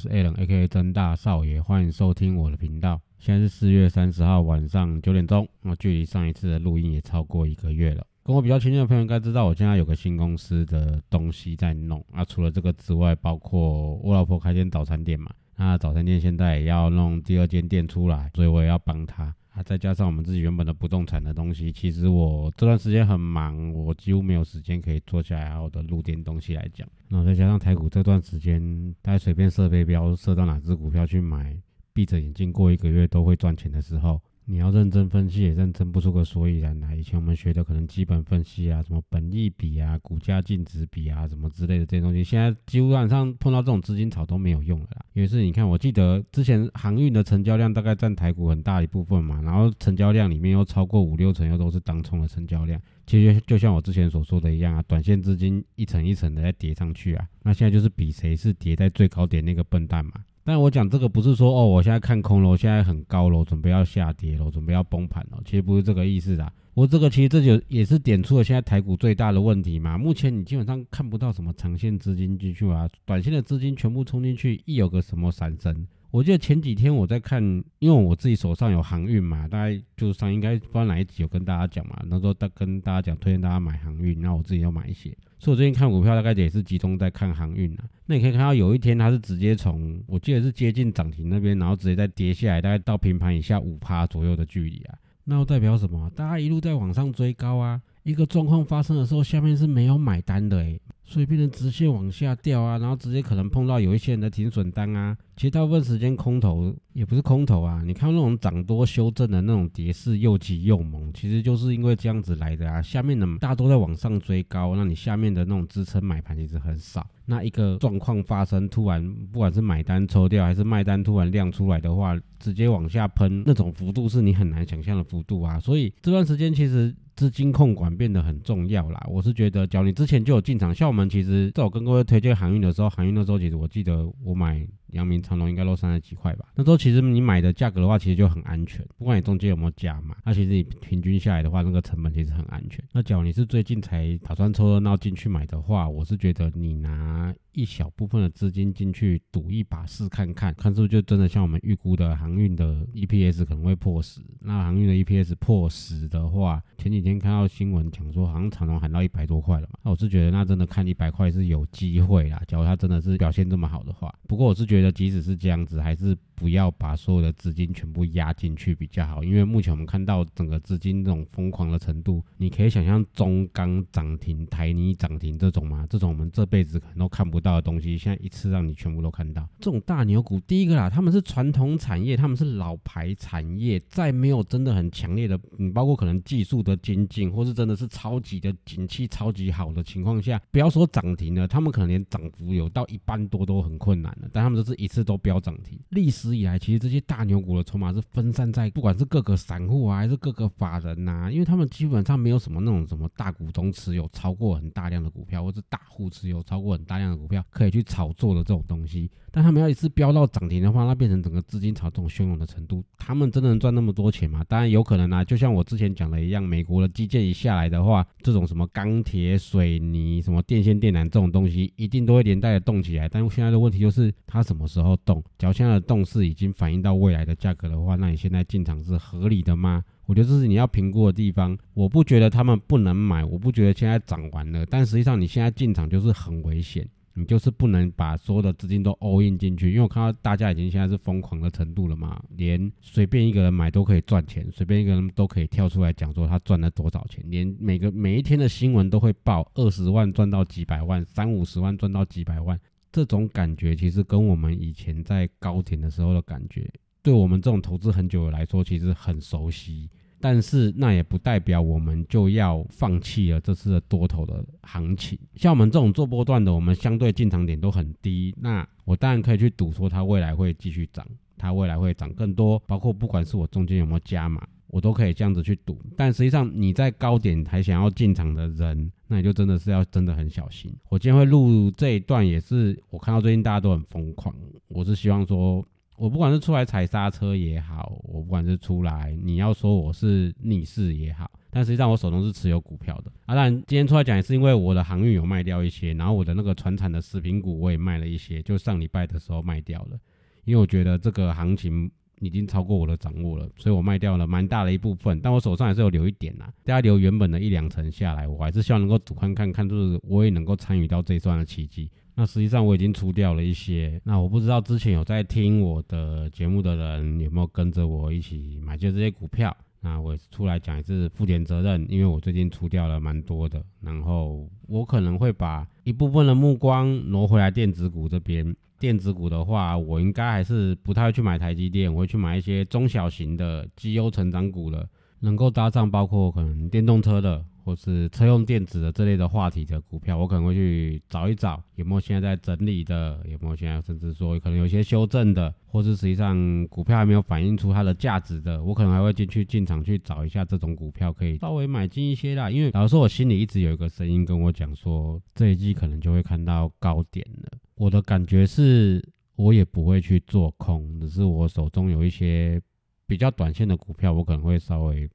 是 Alan，A.K.A 真大少爷，欢迎收听我的频道。现在是四月三十号晚上九点钟，那距离上一次的录音也超过一个月了。跟我比较亲近的朋友应该知道，我现在有个新公司的东西在弄。啊，除了这个之外，包括我老婆开间早餐店嘛，那早餐店现在也要弄第二间店出来，所以我也要帮他。再加上我们自己原本的不动产的东西，其实我这段时间很忙，我几乎没有时间可以坐下来好的录点东西来讲。那再加上台股这段时间，大家随便设飞标设到哪只股票去买，闭着眼睛过一个月都会赚钱的时候。你要认真分析，也认真不出个所以然来。以前我们学的可能基本分析啊，什么本益比啊、股价净值比啊，什么之类的这些东西，现在基本上碰到这种资金潮都没有用了啦。因为是你看，我记得之前航运的成交量大概占台股很大一部分嘛，然后成交量里面又超过五六成又都是当冲的成交量。其实就像我之前所说的一样啊，短线资金一层一层的在叠上去啊，那现在就是比谁是叠在最高点那个笨蛋嘛。但我讲这个不是说哦，我现在看空了，我现在很高了，我准备要下跌了，我准备要崩盘了，其实不是这个意思的。我这个其实这就也是点出了现在台股最大的问题嘛。目前你基本上看不到什么长线资金进去啊，短线的资金全部冲进去，一有个什么闪神。我记得前几天我在看，因为我自己手上有航运嘛，大概就是上应该不知道哪一集有跟大家讲嘛，那时候大跟大家讲推荐大家买航运，然后我自己要买一些，所以我最近看股票大概也是集中在看航运啊。那你可以看到有一天它是直接从我记得是接近涨停那边，然后直接再跌下来，大概到平盘以下五趴左右的距离啊，那又代表什么？大家一路在往上追高啊，一个状况发生的时候，下面是没有买单的诶。所以变成直线往下掉啊，然后直接可能碰到有一些人的停损单啊。其实大部分时间空头也不是空头啊，你看那种涨多修正的那种跌势又急又猛，其实就是因为这样子来的啊。下面的大多在往上追高，那你下面的那种支撑买盘其实很少。那一个状况发生，突然不管是买单抽掉还是卖单突然亮出来的话，直接往下喷，那种幅度是你很难想象的幅度啊。所以这段时间其实资金控管变得很重要啦。我是觉得，只要你之前就有进场，像我们其实在我跟各位推荐航运的时候，航运那时候其实我记得我买。阳明长隆应该都三十几块吧？那时候其实你买的价格的话，其实就很安全。不管你中间有没有加码，那其实你平均下来的话，那个成本其实很安全。那假如你是最近才打算凑热闹进去买的话，我是觉得你拿一小部分的资金进去赌一把试看看，看是不是就真的像我们预估的航运的 EPS 可能会破十。那航运的 EPS 破十的话，前几天看到新闻讲说，好像长隆喊到一百多块了嘛。那我是觉得那真的看一百块是有机会啦。假如它真的是表现这么好的话，不过我是。觉得即使是这样子，还是不要把所有的资金全部压进去比较好，因为目前我们看到整个资金这种疯狂的程度，你可以想象中钢涨停、台泥涨停这种吗？这种我们这辈子可能都看不到的东西，现在一次让你全部都看到。这种大牛股，第一个啦，他们是传统产业，他们是老牌产业，在没有真的很强烈的，你包括可能技术的精进，或是真的是超级的景气超级好的情况下，不要说涨停了，他们可能连涨幅有到一半多都很困难了，但他们都是。一次都飙涨停，历史以来，其实这些大牛股的筹码是分散在不管是各个散户啊，还是各个法人呐，因为他们基本上没有什么那种什么大股东持有超过很大量的股票，或是大户持有超过很大量的股票可以去炒作的这种东西。但他们要一次飙到涨停的话，那变成整个资金潮这种汹涌的程度，他们真的能赚那么多钱吗？当然有可能啊，就像我之前讲的一样，美国的基建一下来的话，这种什么钢铁、水泥、什么电线电缆这种东西，一定都会连带的动起来。但现在的问题就是，它什么时候动？只要现在的动势已经反映到未来的价格的话，那你现在进场是合理的吗？我觉得这是你要评估的地方。我不觉得他们不能买，我不觉得现在涨完了，但实际上你现在进场就是很危险。你就是不能把所有的资金都 all in 进去，因为我看到大家已经现在是疯狂的程度了嘛，连随便一个人买都可以赚钱，随便一个人都可以跳出来讲说他赚了多少钱，连每个每一天的新闻都会报二十万赚到几百万，三五十万赚到几百万，这种感觉其实跟我们以前在高点的时候的感觉对我们这种投资很久的来说，其实很熟悉。但是那也不代表我们就要放弃了这次的多头的行情。像我们这种做波段的，我们相对进场点都很低，那我当然可以去赌说它未来会继续涨，它未来会涨更多，包括不管是我中间有没有加码，我都可以这样子去赌。但实际上你在高点还想要进场的人，那你就真的是要真的很小心。我今天会录这一段，也是我看到最近大家都很疯狂，我是希望说。我不管是出来踩刹车也好，我不管是出来，你要说我是逆势也好，但实际上我手中是持有股票的。啊，当然今天出来讲也是因为我的航运有卖掉一些，然后我的那个船产的食品股我也卖了一些，就上礼拜的时候卖掉了，因为我觉得这个行情已经超过我的掌握了，所以我卖掉了蛮大的一部分，但我手上还是有留一点呐，大家留原本的一两成下来，我还是希望能够赌看看看，就是我也能够参与到这一段的奇迹。那实际上我已经出掉了一些，那我不知道之前有在听我的节目的人有没有跟着我一起买进这些股票。那我出来讲一次负点责任，因为我最近出掉了蛮多的，然后我可能会把一部分的目光挪回来电子股这边。电子股的话，我应该还是不太会去买台积电，我会去买一些中小型的绩优成长股了，能够搭上包括可能电动车的。或是车用电子的这类的话题的股票，我可能会去找一找有没有现在在整理的，有没有现在甚至说可能有些修正的，或是实际上股票还没有反映出它的价值的，我可能还会进去进场去找一下这种股票，可以稍微买进一些啦。因为老实说，我心里一直有一个声音跟我讲说，这一季可能就会看到高点了。我的感觉是，我也不会去做空，只是我手中有一些比较短线的股票，我可能会稍微。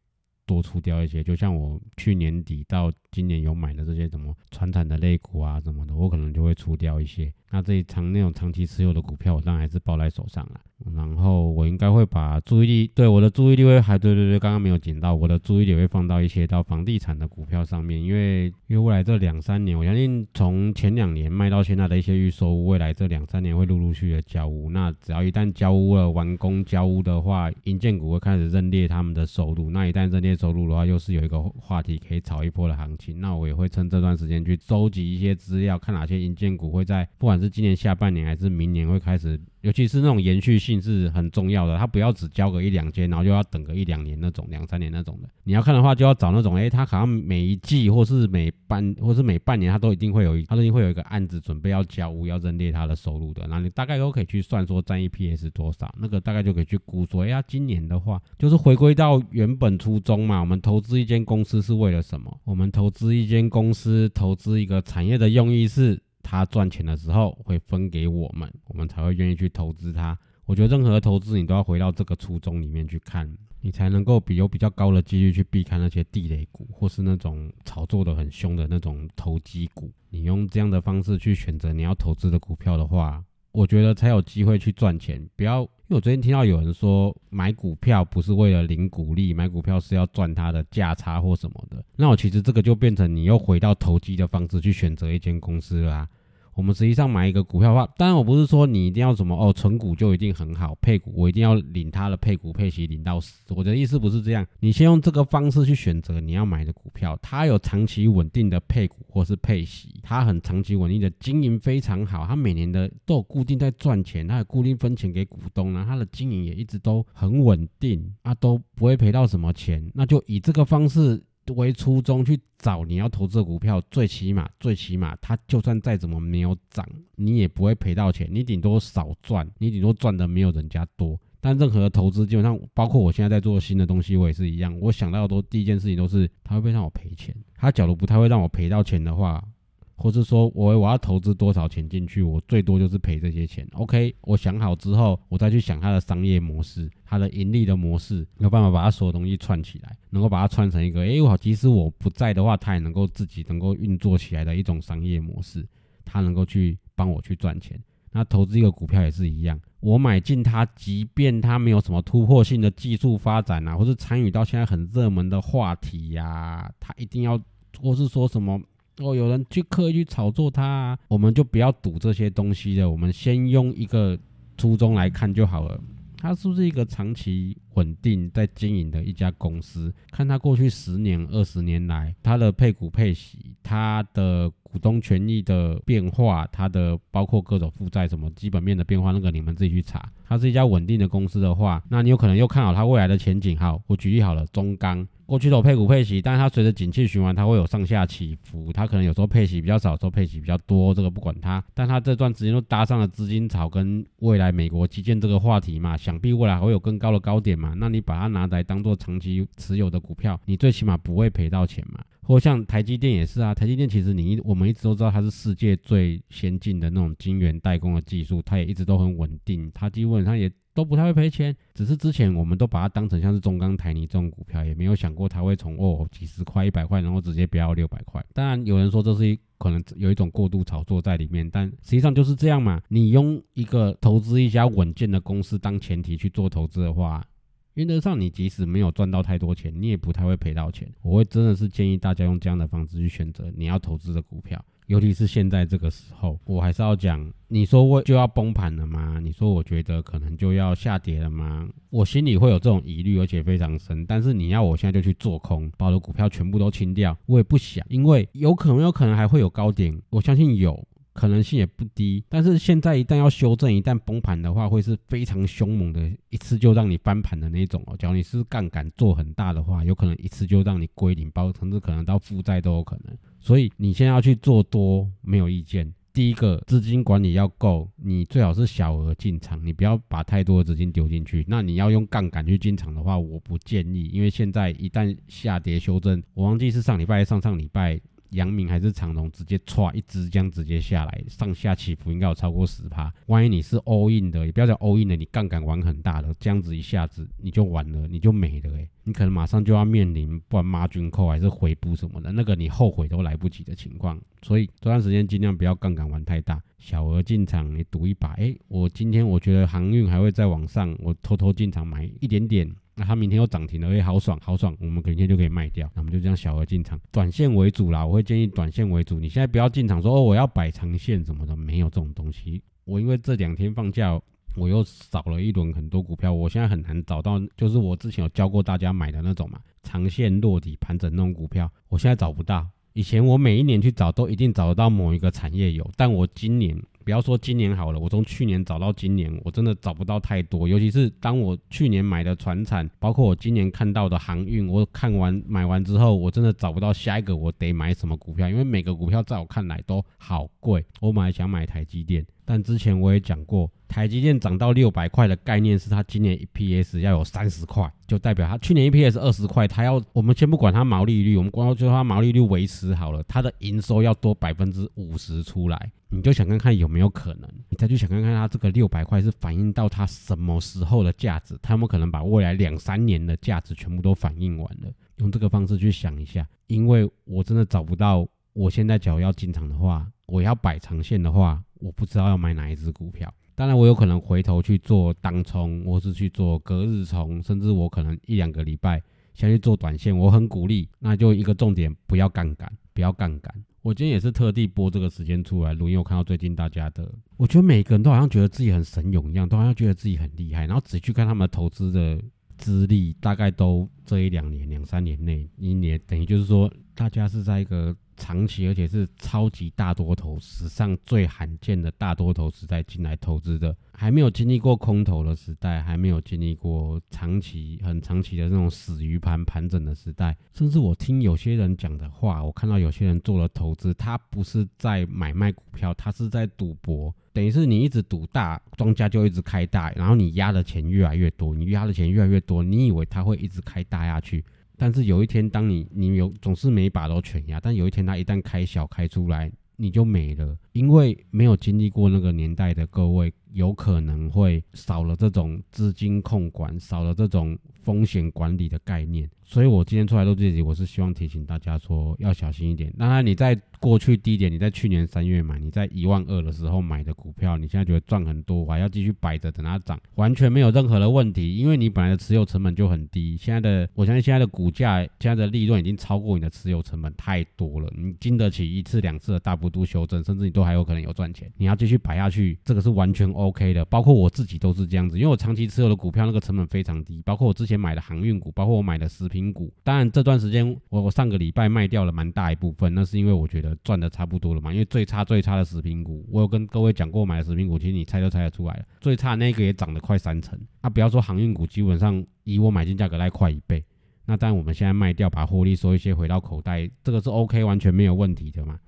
多出掉一些，就像我去年底到今年有买的这些什么传产的类股啊什么的，我可能就会出掉一些。那这一长那种长期持有的股票，我当然还是抱在手上了。然后我应该会把注意力，对我的注意力会还对对对，刚刚没有捡到，我的注意力会放到一些到房地产的股票上面，因为因为未来这两三年，我相信从前两年卖到现在的一些预售，未来这两三年会陆陆续续的交屋。那只要一旦交屋了，完工交屋的话，银建股会开始认列他们的收入。那一旦认列收入的话，又是有一个话题可以炒一波的行情。那我也会趁这段时间去收集一些资料，看哪些银建股会在不管是今年下半年还是明年会开始。尤其是那种延续性是很重要的，它不要只交个一两间，然后就要等个一两年那种，两三年那种的。你要看的话，就要找那种，哎，它好像每一季或是每半或是每半年，它都一定会有，它都一定会有一个案子准备要交屋，要认列它的收入的。然后你大概都可以去算说占 EPS 多少，那个大概就可以去估说，哎呀，今年的话就是回归到原本初衷嘛。我们投资一间公司是为了什么？我们投资一间公司，投资一个产业的用意是。他赚钱的时候会分给我们，我们才会愿意去投资它。我觉得任何投资你都要回到这个初衷里面去看，你才能够比有比较高的几率去避开那些地雷股，或是那种炒作的很凶的那种投机股。你用这样的方式去选择你要投资的股票的话。我觉得才有机会去赚钱。不要，因为我昨天听到有人说买股票不是为了领股利，买股票是要赚它的价差或什么的。那我其实这个就变成你又回到投机的方式去选择一间公司啦。我们实际上买一个股票的话，当然我不是说你一定要什么哦，存股就一定很好，配股我一定要领它的配股配息领到死。我的意思不是这样，你先用这个方式去选择你要买的股票，它有长期稳定的配股或是配息，它很长期稳定的经营非常好，它每年的都有固定在赚钱，它有固定分钱给股东呢，它的经营也一直都很稳定啊，都不会赔到什么钱，那就以这个方式。为初衷去找你要投资的股票，最起码最起码，它就算再怎么没有涨，你也不会赔到钱，你顶多少赚，你顶多赚的没有人家多。但任何的投资，基本上包括我现在在做新的东西，我也是一样。我想到的第一件事情都是，它会不会让我赔钱？它假如不太会让我赔到钱的话。或是说我我要投资多少钱进去，我最多就是赔这些钱。OK，我想好之后，我再去想它的商业模式，它的盈利的模式，有办法把它所有东西串起来，能够把它串成一个，哎，我即使我不在的话，它也能够自己能够运作起来的一种商业模式，它能够去帮我去赚钱。那投资一个股票也是一样，我买进它，即便它没有什么突破性的技术发展啊，或是参与到现在很热门的话题呀，它一定要，或是说什么。哦，有人去刻意去炒作它，我们就不要赌这些东西了。我们先用一个初衷来看就好了。它是不是一个长期稳定在经营的一家公司？看它过去十年、二十年来，它的配股配息，它的股东权益的变化，它的包括各种负债什么基本面的变化，那个你们自己去查。它是一家稳定的公司的话，那你有可能又看好它未来的前景。好，我举例好了，中钢。过去都配股配息，但是它随着景气循环，它会有上下起伏。它可能有时候配息比较少，有时候配息比较多，这个不管它。但它这段时间都搭上了资金潮跟未来美国基建这个话题嘛，想必未来还会有更高的高点嘛。那你把它拿来当做长期持有的股票，你最起码不会赔到钱嘛。或像台积电也是啊，台积电其实你我们一直都知道它是世界最先进的那种晶圆代工的技术，它也一直都很稳定，它基本上也。都不太会赔钱，只是之前我们都把它当成像是中钢、台泥这种股票，也没有想过它会从哦几十块、一百块，然后直接飙到六百块。当然有人说这是一可能有一种过度炒作在里面，但实际上就是这样嘛。你用一个投资一家稳健的公司当前提去做投资的话，原则上你即使没有赚到太多钱，你也不太会赔到钱。我会真的是建议大家用这样的方式去选择你要投资的股票。尤其是现在这个时候，我还是要讲，你说我就要崩盘了吗？你说我觉得可能就要下跌了吗？我心里会有这种疑虑，而且非常深。但是你要我现在就去做空，把我的股票全部都清掉，我也不想，因为有可能有可能还会有高点，我相信有。可能性也不低，但是现在一旦要修正，一旦崩盘的话，会是非常凶猛的，一次就让你翻盘的那种哦。假如你是杠杆做很大的话，有可能一次就让你归零，包甚至可能到负债都有可能。所以你现在要去做多，没有意见。第一个资金管理要够，你最好是小额进场，你不要把太多的资金丢进去。那你要用杠杆去进场的话，我不建议，因为现在一旦下跌修正，我忘记是上礼拜上上礼拜。阳明还是长龙，直接歘一支这样直接下来，上下起伏应该有超过十趴。万一你是 all in 的，也不要讲 all in 的，你杠杆玩很大的，这样子一下子你就完了，你就没了诶。你可能马上就要面临不管妈军扣还是回补什么的，那个你后悔都来不及的情况。所以这段时间尽量不要杠杆玩太大，小额进场，你赌一把。诶，我今天我觉得航运还会再往上，我偷偷进场买一点点。那它明天又涨停了，哎，好爽，好爽，我们明天就可以卖掉。那我们就这样小额进场，短线为主啦。我会建议短线为主。你现在不要进场说哦，我要摆长线什么的，没有这种东西。我因为这两天放假，我又扫了一轮很多股票，我现在很难找到，就是我之前有教过大家买的那种嘛，长线落底盘整那种股票，我现在找不到。以前我每一年去找，都一定找得到某一个产业有，但我今年。不要说今年好了，我从去年找到今年，我真的找不到太多。尤其是当我去年买的船产，包括我今年看到的航运，我看完买完之后，我真的找不到下一个我得买什么股票，因为每个股票在我看来都好贵。我本来想买台积电，但之前我也讲过，台积电涨到六百块的概念是它今年 EPS 要有三十块，就代表它去年 EPS 二十块，它要我们先不管它毛利率，我们光就它毛利率维持好了，它的营收要多百分之五十出来。你就想看看有没有可能，你再去想看看它这个六百块是反映到它什么时候的价值，他们可能把未来两三年的价值全部都反映完了。用这个方式去想一下，因为我真的找不到，我现在假如要进场的话，我要摆长线的话，我不知道要买哪一只股票。当然，我有可能回头去做当冲，或是去做隔日冲，甚至我可能一两个礼拜先去做短线，我很鼓励。那就一个重点，不要杠杆，不要杠杆。我今天也是特地播这个时间出来录，因为我看到最近大家的，我觉得每个人都好像觉得自己很神勇一样，都好像觉得自己很厉害，然后仔细去看他们投资的资历，大概都这一两年、两三年内，一年等于就是说，大家是在一个。长期而且是超级大多头，史上最罕见的大多头时代进来投资的，还没有经历过空头的时代，还没有经历过长期很长期的那种死鱼盘盘整的时代。甚至我听有些人讲的话，我看到有些人做了投资，他不是在买卖股票，他是在赌博，等于是你一直赌大，庄家就一直开大，然后你压的钱越来越多，你压的钱越来越多，你以为他会一直开大下去？但是有一天，当你你有总是每把都全压，但有一天它一旦开小开出来，你就没了，因为没有经历过那个年代的各位，有可能会少了这种资金控管，少了这种风险管理的概念。所以我今天出来录这集，我是希望提醒大家说要小心一点。当然你在过去低点，你在去年三月买，你在一万二的时候买的股票，你现在觉得赚很多，还要继续摆着等它涨，完全没有任何的问题，因为你本来的持有成本就很低。现在的我相信现在的股价，现在的利润已经超过你的持有成本太多了，你经得起一次两次的大幅度修正，甚至你都还有可能有赚钱。你要继续摆下去，这个是完全 OK。OK 的，包括我自己都是这样子，因为我长期持有的股票那个成本非常低，包括我之前买的航运股，包括我买的食品股。当然这段时间我我上个礼拜卖掉了蛮大一部分，那是因为我觉得赚的差不多了嘛。因为最差最差的食品股，我有跟各位讲过，买的食品股其实你猜都猜得出来了，最差那个也涨了快三成。啊，不要说航运股，基本上以我买进价格来快一倍。那当然我们现在卖掉，把获利收一些回到口袋，这个是 OK，完全没有问题的嘛。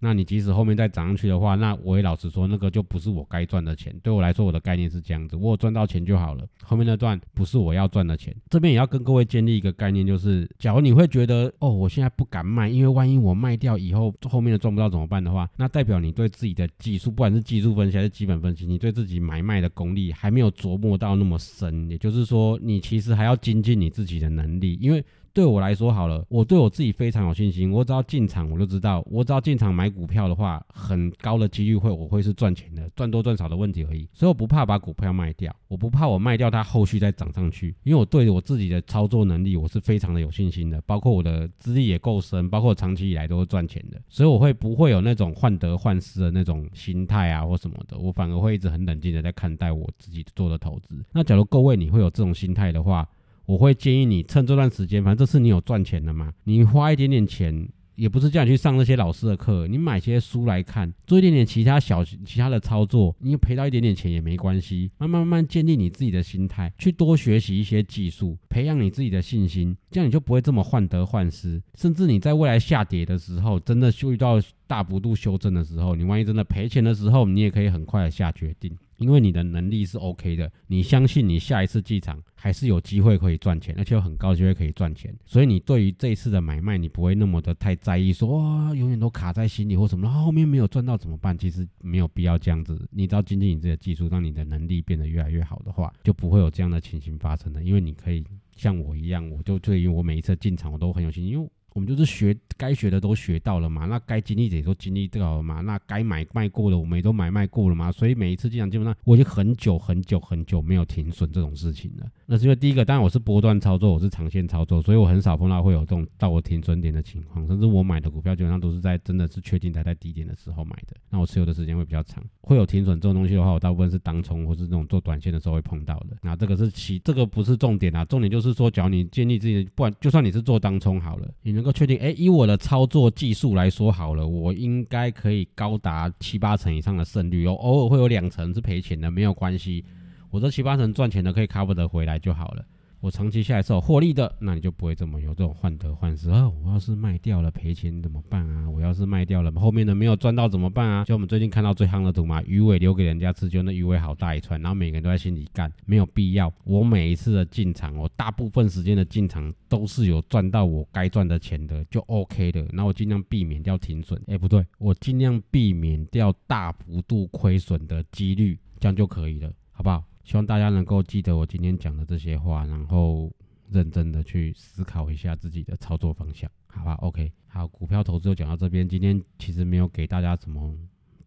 那你即使后面再涨上去的话，那我也老实说，那个就不是我该赚的钱。对我来说，我的概念是这样子，我赚到钱就好了。后面那段不是我要赚的钱。这边也要跟各位建立一个概念，就是假如你会觉得，哦，我现在不敢卖，因为万一我卖掉以后，后面的赚不到怎么办的话，那代表你对自己的技术，不管是技术分析还是基本分析，你对自己买卖的功力还没有琢磨到那么深。也就是说，你其实还要精进你自己的能力，因为。对我来说好了，我对我自己非常有信心。我只要进场，我就知道，我只要进场买股票的话，很高的几率会我会是赚钱的，赚多赚少的问题而已。所以我不怕把股票卖掉，我不怕我卖掉它后续再涨上去，因为我对我自己的操作能力我是非常的有信心的，包括我的资历也够深，包括长期以来都是赚钱的，所以我会不会有那种患得患失的那种心态啊或什么的，我反而会一直很冷静的在看待我自己做的投资。那假如各位你会有这种心态的话，我会建议你趁这段时间，反正这次你有赚钱的嘛，你花一点点钱，也不是叫你去上那些老师的课，你买些书来看，做一点点其他小其他的操作，你赔到一点点钱也没关系，慢慢慢慢建立你自己的心态，去多学习一些技术，培养你自己的信心，这样你就不会这么患得患失，甚至你在未来下跌的时候，真的遇到大幅度修正的时候，你万一真的赔钱的时候，你也可以很快的下决定。因为你的能力是 OK 的，你相信你下一次进场还是有机会可以赚钱，而且有很高机会可以赚钱，所以你对于这一次的买卖，你不会那么的太在意，说哇永远都卡在心里或什么，后面没有赚到怎么办？其实没有必要这样子，你只要精进你自己的技术，让你的能力变得越来越好的话，就不会有这样的情形发生的。因为你可以像我一样，我就对于我每一次进场我都很有信心，因为。我们就是学该学的都学到了嘛，那该经历的也都经历到了嘛，那该买卖过的我们也都买卖过了嘛，所以每一次进场基本上我已经很久很久很久没有停损这种事情了。那是因为第一个，当然我是波段操作，我是长线操作，所以我很少碰到会有这种到我停损点的情况，甚至我买的股票基本上都是在真的是确定它在低点的时候买的。那我持有的时间会比较长，会有停损这种东西的话，我大部分是当冲或是这种做短线的时候会碰到的。那这个是其这个不是重点啊，重点就是说，只要你建立自己的，不管就算你是做当冲好了，你能够确定，哎，以我。我的操作技术来说好了，我应该可以高达七八成以上的胜率哦，偶尔会有两成是赔钱的，没有关系，我这七八成赚钱的可以 cover 得回来就好了。我长期下来是有获利的，那你就不会这么有这种患得患失啊！我要是卖掉了赔钱怎么办啊？我要是卖掉了后面的没有赚到怎么办啊？就我们最近看到最夯的图嘛，鱼尾留给人家吃，就那鱼尾好大一串，然后每个人都在心里干，没有必要。我每一次的进场，我大部分时间的进场都是有赚到我该赚的钱的，就 OK 的。那我尽量避免掉停损，哎不对，我尽量避免掉大幅度亏损的几率，这样就可以了，好不好？希望大家能够记得我今天讲的这些话，然后认真的去思考一下自己的操作方向，好吧？OK，好，股票投资就讲到这边。今天其实没有给大家什么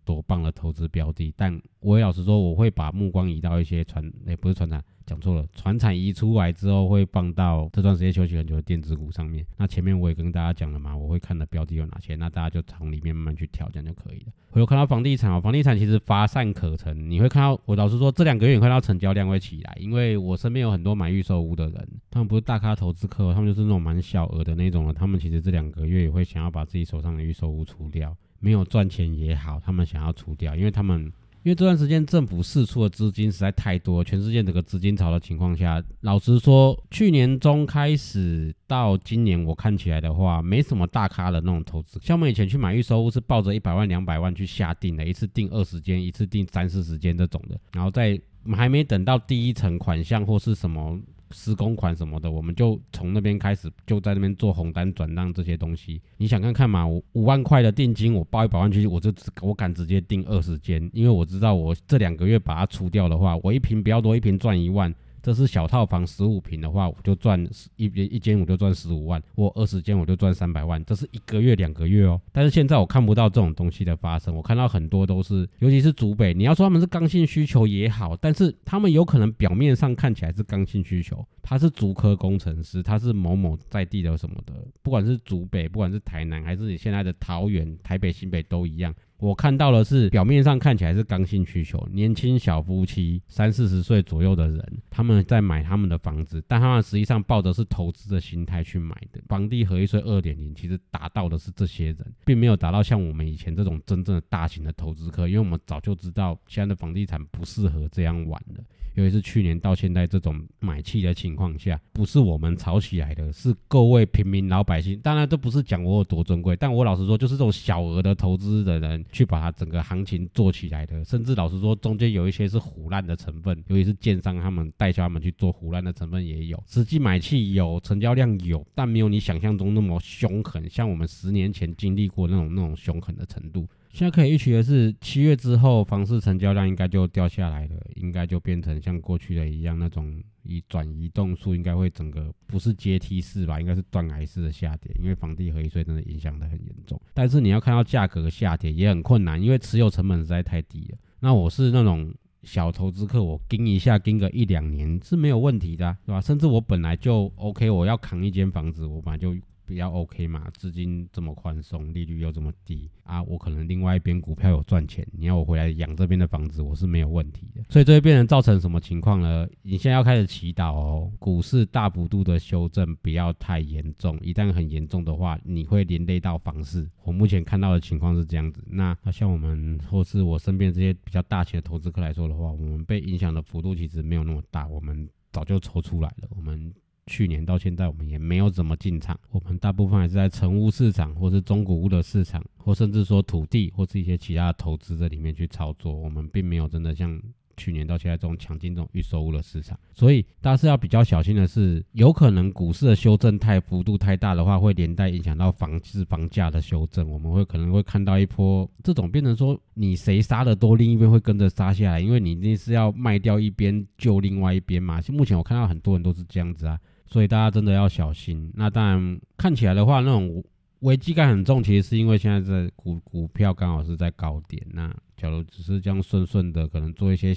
多棒的投资标的，但我也老实说，我会把目光移到一些传，也不是传产。讲错了，船产移出来之后会放到这段时间休息很久的电子股上面。那前面我也跟大家讲了嘛，我会看的标的有哪些，那大家就从里面慢慢去挑，这样就可以了。我有看到房地产哦，房地产其实乏善可陈。你会看到，我老实说，这两个月你看到成交量会起来，因为我身边有很多买预售屋的人，他们不是大咖投资客，他们就是那种蛮小额的那种了。他们其实这两个月也会想要把自己手上的预售屋出掉，没有赚钱也好，他们想要出掉，因为他们。因为这段时间政府释出的资金实在太多，全世界整个资金潮的情况下，老实说，去年中开始到今年，我看起来的话，没什么大咖的那种投资。像我们以前去买预售屋，是抱着一百万、两百万去下定的，一次定二十间，一次定三四十间这种的，然后在还没等到第一层款项或是什么。施工款什么的，我们就从那边开始，就在那边做红单转让这些东西。你想看看嘛？我五万块的定金，我报一百万去，我就我敢直接定二十间，因为我知道我这两个月把它出掉的话，我一瓶比较多，一瓶赚一万。这是小套房十五平的话，我就赚一一间我就赚十五万，我二十间我就赚三百万，这是一个月两个月哦。但是现在我看不到这种东西的发生，我看到很多都是，尤其是竹北，你要说他们是刚性需求也好，但是他们有可能表面上看起来是刚性需求，他是竹科工程师，他是某某在地的什么的，不管是竹北，不管是台南，还是你现在的桃园、台北、新北都一样。我看到的是表面上看起来是刚性需求，年轻小夫妻三四十岁左右的人，他们在买他们的房子，但他们实际上抱着是投资的心态去买的。房地合一税二点零其实达到的是这些人，并没有达到像我们以前这种真正的大型的投资客，因为我们早就知道现在的房地产不适合这样玩的。尤其是去年到现在这种买气的情况下，不是我们炒起来的，是各位平民老百姓。当然，这不是讲我有多尊贵，但我老实说，就是这种小额的投资的人去把它整个行情做起来的。甚至老实说，中间有一些是胡乱的成分，尤其是建商他们代销他们去做胡乱的成分也有。实际买气有，成交量有，但没有你想象中那么凶狠，像我们十年前经历过那种那种凶狠的程度。现在可以预期的是，七月之后房市成交量应该就掉下来了，应该就变成像过去的一样那种以转移动数，应该会整个不是阶梯式吧，应该是断崖式的下跌，因为房地合一税真的影响的很严重。但是你要看到价格下跌也很困难，因为持有成本实在太低了。那我是那种小投资客，我盯一下盯个一两年是没有问题的，对吧？甚至我本来就 OK，我要扛一间房子，我本来就。比较 OK 嘛，资金这么宽松，利率又这么低啊，我可能另外一边股票有赚钱，你要我回来养这边的房子，我是没有问题的。所以这会变成造成什么情况呢？你现在要开始祈祷哦，股市大幅度的修正不要太严重，一旦很严重的话，你会连累到房市。我目前看到的情况是这样子。那像我们或是我身边这些比较大型的投资客来说的话，我们被影响的幅度其实没有那么大，我们早就抽出来了，我们。去年到现在，我们也没有怎么进场，我们大部分还是在成屋市场，或是中古屋的市场，或甚至说土地，或是一些其他的投资这里面去操作。我们并没有真的像去年到现在这种抢进这种预售屋的市场。所以大家是要比较小心的是，有可能股市的修正太幅度太大的话，会连带影响到房市房价的修正。我们会可能会看到一波这种变成说，你谁杀的多，另一边会跟着杀下来，因为你那是要卖掉一边救另外一边嘛。目前我看到很多人都是这样子啊。所以大家真的要小心。那当然看起来的话，那种危机感很重，其实是因为现在在股股票刚好是在高点。那假如只是这样顺顺的，可能做一些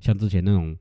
像之前那种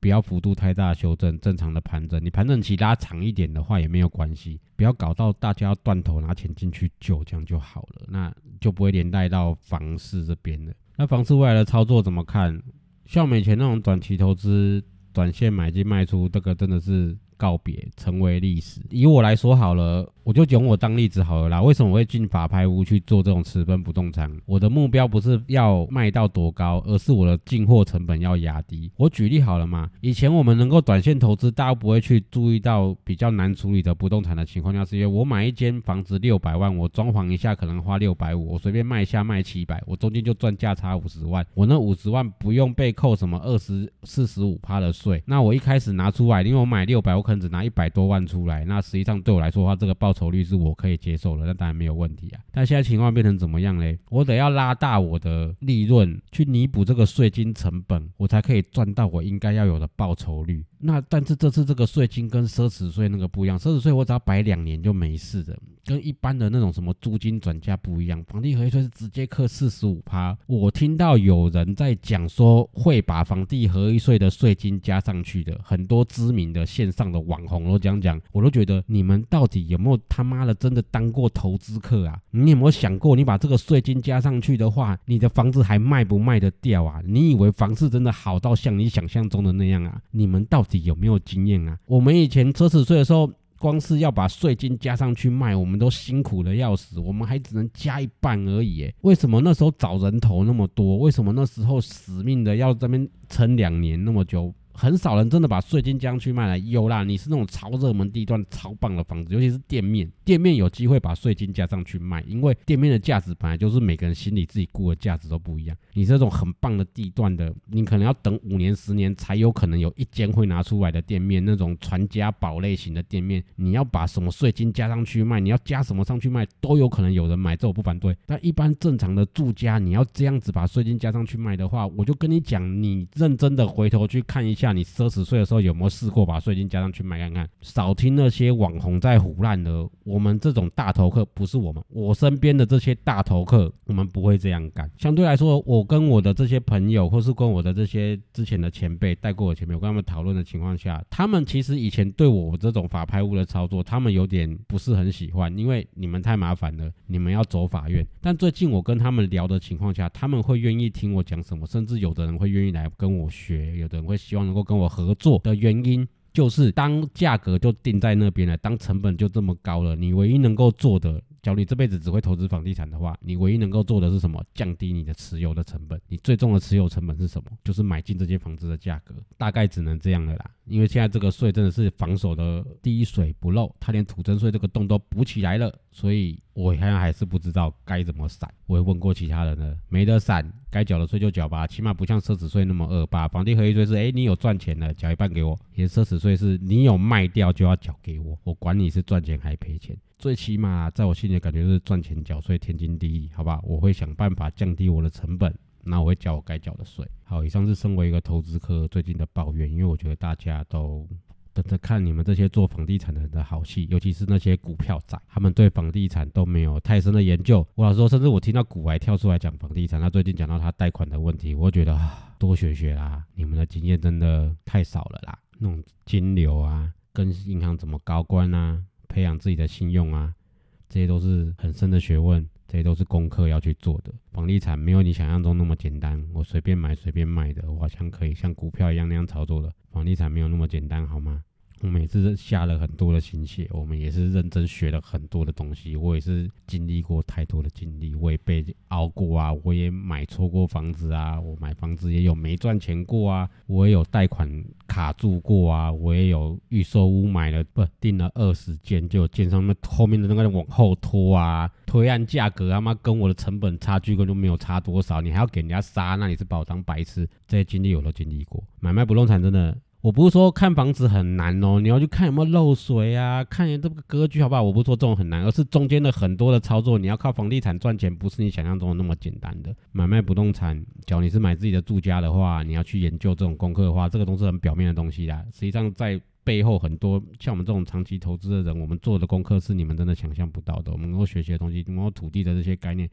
不要幅度太大修正，正常的盘整，你盘整期拉长一点的话也没有关系，不要搞到大家要断头拿钱进去救，这样就好了。那就不会连带到房市这边了。那房市未来的操作怎么看？像我们以前那种短期投资、短线买进卖出，这个真的是。告别，成为历史。以我来说好了。我就用我当例子好了啦。为什么我会进法拍屋去做这种持分不动产？我的目标不是要卖到多高，而是我的进货成本要压低。我举例好了嘛？以前我们能够短线投资，大家不会去注意到比较难处理的不动产的情况下，是因为我买一间房子六百万，我装潢一下可能花六百五，我随便卖一下卖七百，我中间就赚价差五十万。我那五十万不用被扣什么二十四十五趴的税。那我一开始拿出来，因为我买六百，我可能只拿一百多万出来。那实际上对我来说的话，这个报酬率是我可以接受的，那当然没有问题啊。但现在情况变成怎么样嘞？我得要拉大我的利润去弥补这个税金成本，我才可以赚到我应该要有的报酬率。那但是这次这个税金跟奢侈税那个不一样，奢侈税我只要摆两年就没事的，跟一般的那种什么租金转嫁不一样。房地合一税是直接课四十五趴。我听到有人在讲说会把房地合一税的税金加上去的，很多知名的线上的网红都讲讲，我都觉得你们到底有没有他妈的真的当过投资客啊？你有没有想过，你把这个税金加上去的话，你的房子还卖不卖得掉啊？你以为房市真的好到像你想象中的那样啊？你们到底？有没有经验啊？我们以前奢侈税的时候，光是要把税金加上去卖，我们都辛苦的要死，我们还只能加一半而已。为什么那时候找人头那么多？为什么那时候死命的要这边撑两年那么久？很少人真的把税金加上去卖了。有啦，你是那种超热门地段、超棒的房子，尤其是店面，店面有机会把税金加上去卖，因为店面的价值本来就是每个人心里自己估的价值都不一样。你这种很棒的地段的，你可能要等五年、十年才有可能有一间会拿出来的店面，那种传家宝类型的店面，你要把什么税金加上去卖，你要加什么上去卖，都有可能有人买，这我不反对。但一般正常的住家，你要这样子把税金加上去卖的话，我就跟你讲，你认真的回头去看一下。下，你奢侈税的时候有没有试过把税金加上去买看看？少听那些网红在胡乱的。我们这种大头客不是我们，我身边的这些大头客，我们不会这样干。相对来说，我跟我的这些朋友，或是跟我的这些之前的前辈带过的前辈，我跟他们讨论的情况下，他们其实以前对我这种法拍屋的操作，他们有点不是很喜欢，因为你们太麻烦了，你们要走法院。但最近我跟他们聊的情况下，他们会愿意听我讲什么，甚至有的人会愿意来跟我学，有的人会希望能够跟我合作的原因。就是当价格就定在那边了，当成本就这么高了，你唯一能够做的，假如你这辈子只会投资房地产的话，你唯一能够做的是什么？降低你的持有的成本。你最终的持有成本是什么？就是买进这间房子的价格，大概只能这样了啦。因为现在这个税真的是防守的滴水不漏，他连土增税这个洞都补起来了，所以我好像还是不知道该怎么闪。我也问过其他人了，没得闪，该缴的税就缴吧，起码不像奢侈税那么恶霸。房地合一税是，哎，你有赚钱了，缴一半给我；，也奢侈税是你有卖掉就要缴给我，我管你是赚钱还赔钱，最起码在我心里感觉是赚钱缴税天经地义，好吧？我会想办法降低我的成本。那我会交我该缴的税。好，以上是身为一个投资客最近的抱怨，因为我觉得大家都等着看你们这些做房地产的人的好戏，尤其是那些股票仔，他们对房地产都没有太深的研究。我老实说，甚至我听到股癌跳出来讲房地产，他最近讲到他贷款的问题，我觉得啊，多学学啦，你们的经验真的太少了啦。那种金流啊，跟银行怎么高官啊，培养自己的信用啊，这些都是很深的学问。这些都是功课要去做的，房地产没有你想象中那么简单。我随便买随便卖的，我好像可以像股票一样那样操作的。房地产没有那么简单，好吗？我每次下了很多的心血，我们也是认真学了很多的东西。我也是经历过太多的经历，我也被熬过啊，我也买错过房子啊，我买房子也有没赚钱过啊，我也有贷款卡住过啊，我也有预售屋买了不订了二十件，就建商那后面的那个往后拖啊，推案价格他妈跟我的成本差距根本就没有差多少，你还要给人家杀，那你是把我当白痴？这些经历我都经历过，买卖不动产真的。我不是说看房子很难哦，你要去看有没有漏水啊，看这个格局好不好？我不是说这种很难，而是中间的很多的操作，你要靠房地产赚钱，不是你想象中的那么简单的。买卖不动产，假如你是买自己的住家的话，你要去研究这种功课的话，这个都是很表面的东西啦。实际上在背后很多像我们这种长期投资的人，我们做的功课是你们真的想象不到的。我们能够学习的东西，包括土地的这些概念，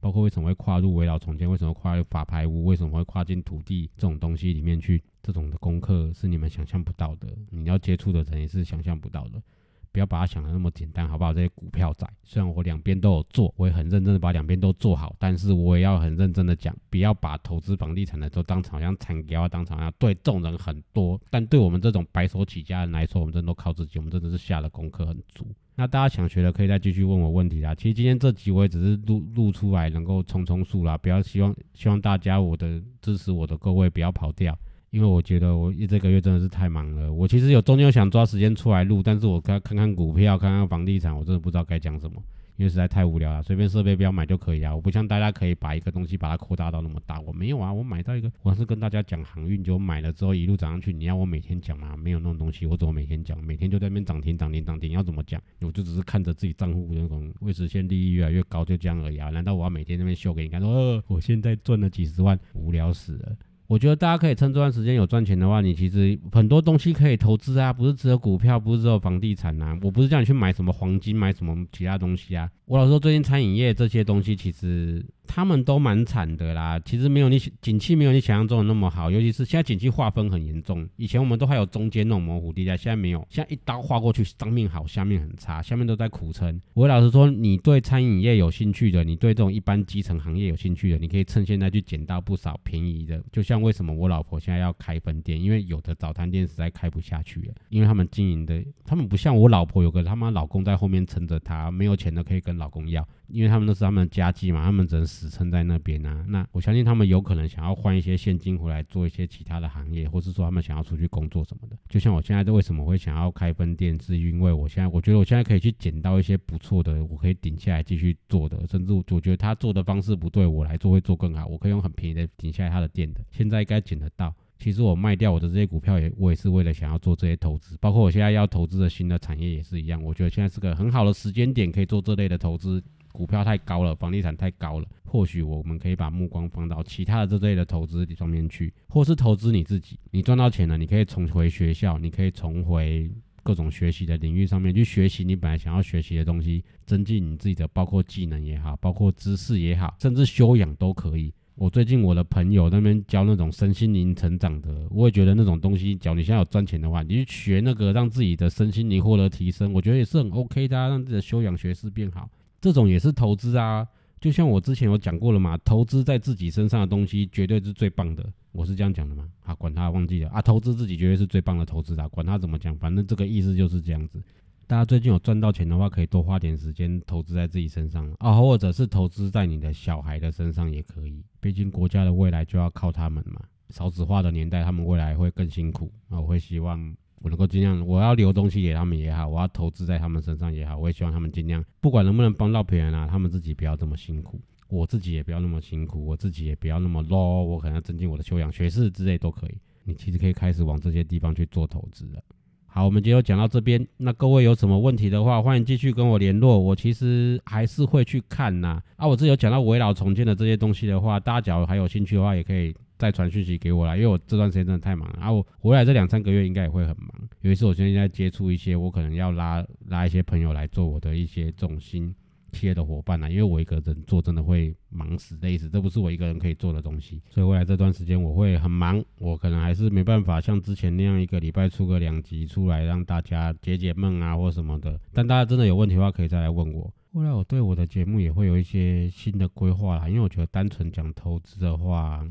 包括为什么会跨入围绕重建，为什么跨入法牌屋，为什么会跨进土地这种东西里面去。这种的功课是你们想象不到的，你要接触的人也是想象不到的。不要把它想的那么简单，好不好？这些股票仔，虽然我两边都有做，我也很认真的把两边都做好，但是我也要很认真的讲，不要把投资房地产的都当成像产业，当成要对这种人很多，但对我们这种白手起家人来说，我们真的都靠自己，我们真的是下了功课很足。那大家想学的可以再继续问我问题啦。其实今天这集我也只是录录出来，能够充充数啦。不要希望希望大家我的支持我的各位不要跑掉。因为我觉得我一这个月真的是太忙了，我其实有中间想抓时间出来录，但是我看看看股票，看看房地产，我真的不知道该讲什么，因为实在太无聊了。随便设备不要买就可以啊，我不像大家可以把一个东西把它扩大到那么大，我没有啊，我买到一个，我是跟大家讲航运，就买了之后一路涨上去，你要我每天讲吗？没有那种东西，我怎么每天讲？每天就在那边涨停涨停涨停，要怎么讲？我就只是看着自己账户那种未实现利益越来越高，就这样而已啊。难道我要每天那边秀给你看，说呃我现在赚了几十万，无聊死了。我觉得大家可以趁这段时间有赚钱的话，你其实很多东西可以投资啊，不是只有股票，不是只有房地产啊。我不是叫你去买什么黄金，买什么其他东西啊。我老说，最近餐饮业这些东西其实。他们都蛮惨的啦，其实没有你景气没有你想象中的那么好，尤其是现在景气划分很严重。以前我们都还有中间那种模糊地带，现在没有，现在一刀划过去，上面好，下面很差，下面都在苦撑。我老实说，你对餐饮业有兴趣的，你对这种一般基层行业有兴趣的，你可以趁现在去捡到不少便宜的。就像为什么我老婆现在要开分店，因为有的早餐店实在开不下去了，因为他们经营的，他们不像我老婆有个他妈老公在后面撑着她，没有钱的可以跟老公要。因为他们都是他们的家计嘛，他们只能死撑在那边啊。那我相信他们有可能想要换一些现金回来做一些其他的行业，或是说他们想要出去工作什么的。就像我现在为什么会想要开分店，是因为我现在我觉得我现在可以去捡到一些不错的，我可以顶下来继续做的。甚至我觉得他做的方式不对我来做会做更好，我可以用很便宜的顶下来他的店的。现在应该捡得到。其实我卖掉我的这些股票也，我也是为了想要做这些投资，包括我现在要投资的新的产业也是一样。我觉得现在是个很好的时间点，可以做这类的投资。股票太高了，房地产太高了，或许我们可以把目光放到其他的这类的投资方面去，或是投资你自己。你赚到钱了，你可以重回学校，你可以重回各种学习的领域上面去学习你本来想要学习的东西，增进你自己的包括技能也好，包括知识也好，甚至修养都可以。我最近我的朋友那边教那种身心灵成长的，我也觉得那种东西，只要你现在有赚钱的话，你去学那个让自己的身心灵获得提升，我觉得也是很 OK 的，让自己的修养学识变好，这种也是投资啊。就像我之前有讲过了嘛，投资在自己身上的东西绝对是最棒的，我是这样讲的嘛。啊，管他忘记了啊，投资自己绝对是最棒的投资啊，管他怎么讲，反正这个意思就是这样子。大家最近有赚到钱的话，可以多花点时间投资在自己身上啊，或者是投资在你的小孩的身上也可以。毕竟国家的未来就要靠他们嘛。少子化的年代，他们未来会更辛苦啊。我会希望我能够尽量，我要留东西给他们也好，我要投资在他们身上也好，我也希望他们尽量，不管能不能帮到别人啊，他们自己不要这么辛苦，我自己也不要那么辛苦，我自己也不要那么 low，我可能要增进我的修养、学识之类都可以。你其实可以开始往这些地方去做投资了。好，我们今天讲到这边。那各位有什么问题的话，欢迎继续跟我联络。我其实还是会去看呐。啊，我这有讲到围绕重建的这些东西的话，大家假如还有兴趣的话，也可以再传讯息给我啦。因为我这段时间真的太忙了。啊，我回来这两三个月应该也会很忙。有一次我现在在接触一些，我可能要拉拉一些朋友来做我的一些重心。企业的伙伴啦？因为我一个人做真的会忙死累死，这不是我一个人可以做的东西。所以未来这段时间我会很忙，我可能还是没办法像之前那样一个礼拜出个两集出来让大家解解闷啊或什么的。但大家真的有问题的话，可以再来问我。未来我对我的节目也会有一些新的规划啦，因为我觉得单纯讲投资的话，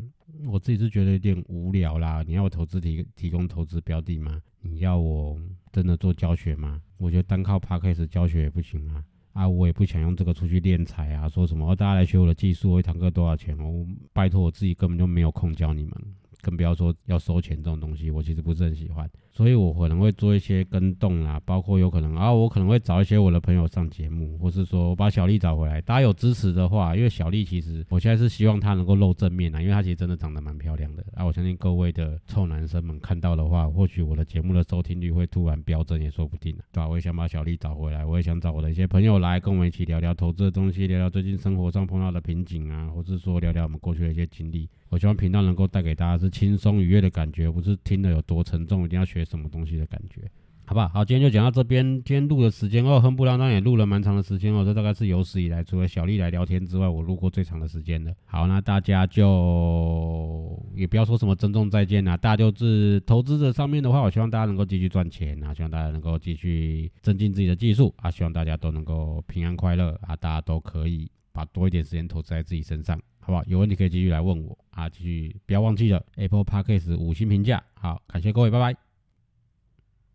我自己是觉得有点无聊啦。你要我投资提提供投资标的吗？你要我真的做教学吗？我觉得单靠 p a c k a g e 教学也不行啊。啊，我也不想用这个出去练财啊，说什么大家来学我的技术，我一堂课多少钱？我拜托我自己根本就没有空教你们。更不要说要收钱这种东西，我其实不是很喜欢，所以我可能会做一些跟动啦，包括有可能啊，我可能会找一些我的朋友上节目，或是说我把小丽找回来。大家有支持的话，因为小丽其实我现在是希望她能够露正面啊，因为她其实真的长得蛮漂亮的啊。我相信各位的臭男生们看到的话，或许我的节目的收听率会突然飙升也说不定啊，对吧？我也想把小丽找回来，我也想找我的一些朋友来跟我们一起聊聊投资的东西，聊聊最近生活上碰到的瓶颈啊，或是说聊聊我们过去的一些经历。我希望频道能够带给大家是轻松愉悦的感觉，不是听了有多沉重，一定要学什么东西的感觉，好不好？好，今天就讲到这边。今天录的时间哦，哼不啷当也录了蛮长的时间哦，这大概是有史以来除了小丽来聊天之外，我录过最长的时间的。好，那大家就也不要说什么珍重再见啊，大家就是投资者上面的话，我希望大家能够继续赚钱啊，希望大家能够继续增进自己的技术啊，希望大家都能够平安快乐啊，大家都可以把多一点时间投资在自己身上。好不好？有问题可以继续来问我啊！继续不要忘记了 Apple Podcast 五星评价。好，感谢各位，拜拜。